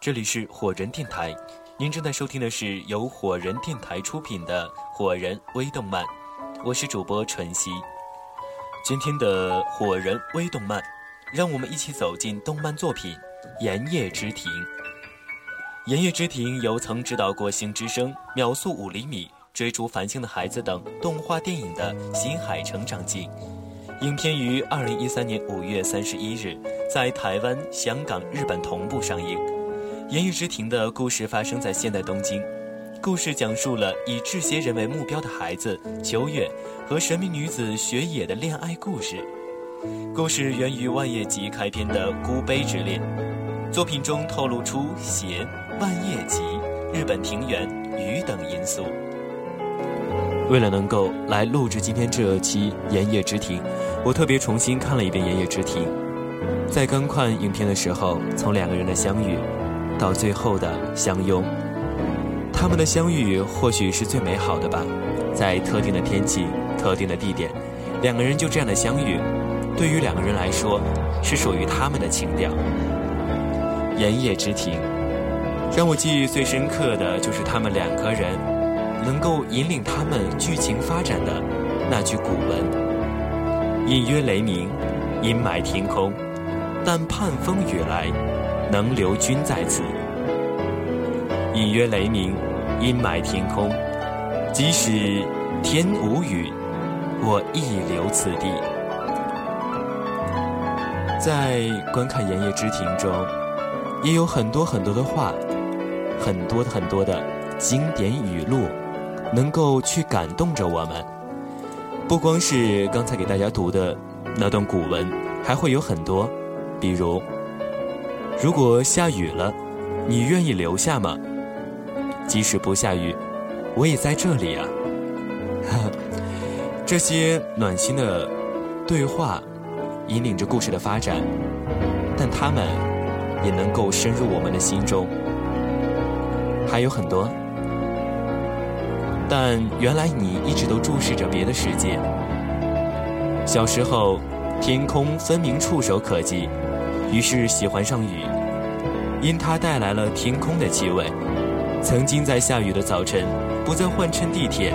这里是火人电台，您正在收听的是由火人电台出品的火人微动漫，我是主播晨曦。今天的火人微动漫，让我们一起走进动漫作品《炎夜之庭》。《炎夜之庭》由曾指导过《星之声》《秒速五厘米》《追逐繁星的孩子》等动画电影的新海诚掌镜，影片于二零一三年五月三十一日在台湾、香港、日本同步上映。言夜之庭》的故事发生在现代东京，故事讲述了以制邪人为目标的孩子秋月和神秘女子雪野的恋爱故事。故事源于《万叶集》开篇的孤悲之恋。作品中透露出邪、万叶集、日本庭园、雨等因素。为了能够来录制今天这期《盐业之庭》，我特别重新看了一遍《盐业之庭》。在更看影片的时候，从两个人的相遇。到最后的相拥，他们的相遇或许是最美好的吧。在特定的天气、特定的地点，两个人就这样的相遇，对于两个人来说是属于他们的情调。盐夜之庭，让我记忆最深刻的就是他们两个人能够引领他们剧情发展的那句古文：“隐约雷鸣，阴霾天空，但盼风雨来。”能留君在此，隐约雷鸣，阴霾天空。即使天无雨，我亦留此地。在观看《盐业之庭》中，也有很多很多的话，很多很多的经典语录，能够去感动着我们。不光是刚才给大家读的那段古文，还会有很多，比如。如果下雨了，你愿意留下吗？即使不下雨，我也在这里啊。这些暖心的对话引领着故事的发展，但他们也能够深入我们的心中。还有很多，但原来你一直都注视着别的世界。小时候，天空分明触手可及。于是喜欢上雨，因它带来了天空的气味。曾经在下雨的早晨，不再换乘地铁，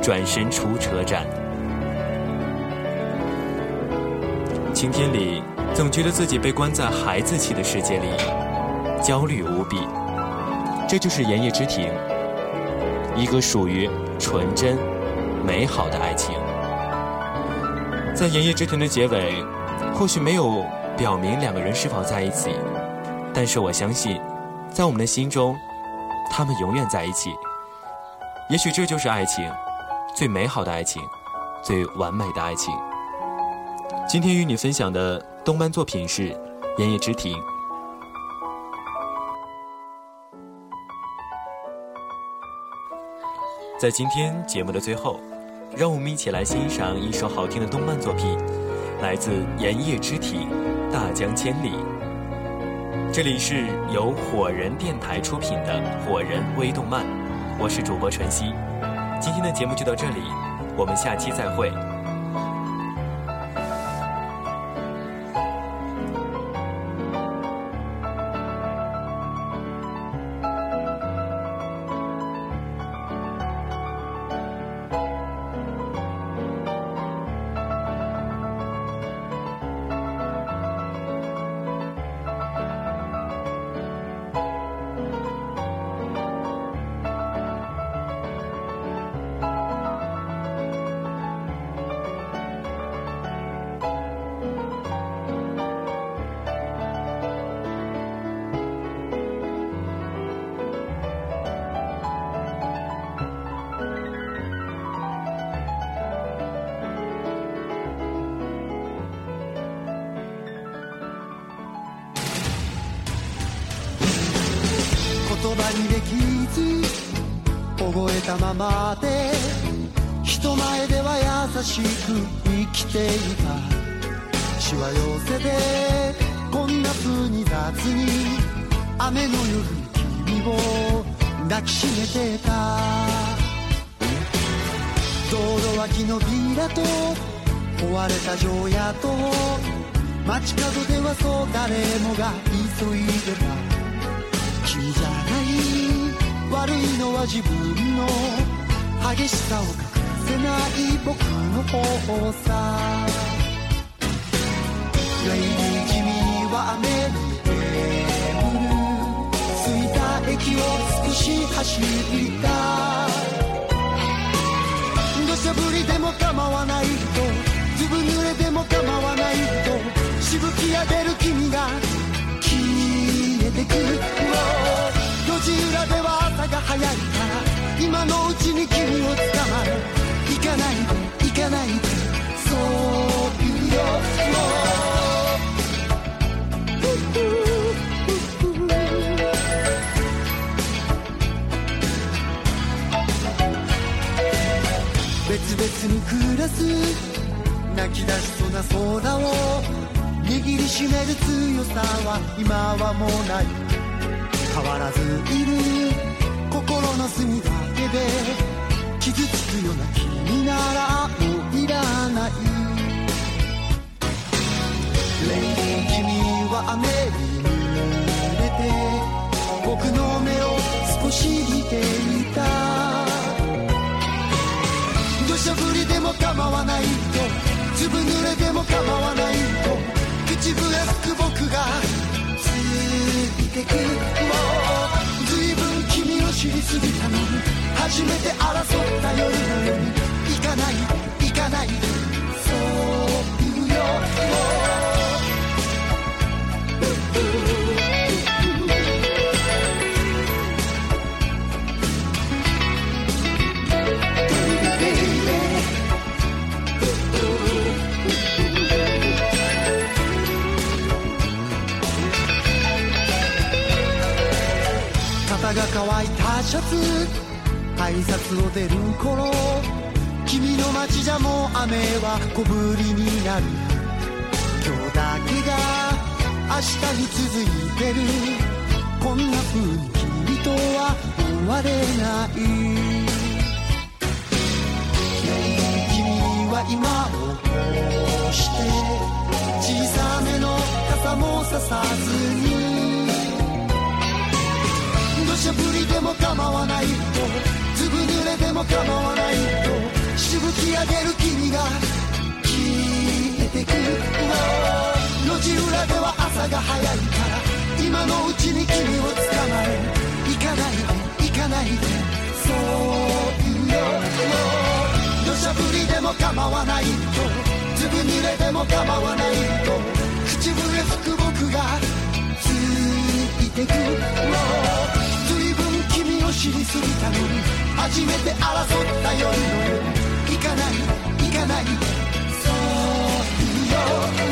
转身出车站。晴天里，总觉得自己被关在孩子气的世界里，焦虑无比。这就是《盐业之庭》，一个属于纯真、美好的爱情。在《盐业之庭》的结尾，或许没有。表明两个人是否在一起，但是我相信，在我们的心中，他们永远在一起。也许这就是爱情，最美好的爱情，最完美的爱情。今天与你分享的动漫作品是《言叶之庭》。在今天节目的最后，让我们一起来欣赏一首好听的动漫作品，来自《岩叶之庭》。大江千里，这里是由火人电台出品的火人微动漫，我是主播晨曦，今天的节目就到这里，我们下期再会。にできずえたままで人前では優しく生きていたしわ寄せでこんな風に雑に雨の夜君を抱きしめてた道路脇のビラと壊れた乗屋と街角ではそう誰もが急いでた君じゃない悪いのは自分の激しさを隠せない僕の方さ毎日君は雨でテる着いた駅を少し走った土砂降りでも構わないとずぶ濡れでも構わないとしぶき上げる君が消えてく、早いから今のうちに君を捕まえ行かないで行かないでそう言うよ別々に暮らす泣き出しそうな空を握りしめる強さは今はもうない変わらずいるの隅だけで傷つくような君なら過ぎたのに初めて争った夜のように行かない行かないそうよもう肌が乾いたシャツ改札を出る頃君の街じゃもう雨は小ぶりになる今日だけが明日に続いてるこんな風に君とは終われない君は今をこうして小さめの傘もささずも構わないとずぶ濡れても構わないとしぶき上げる君が消えてく路地裏では朝が早いから今のうちに君を捕まえ行かないで行かないでそう言うよ土砂降りでも構わないとずぶ濡れても構わないと口笛吹く僕がついてく知りすぎたのに初めて争った夜の夜行かない行かないそういよ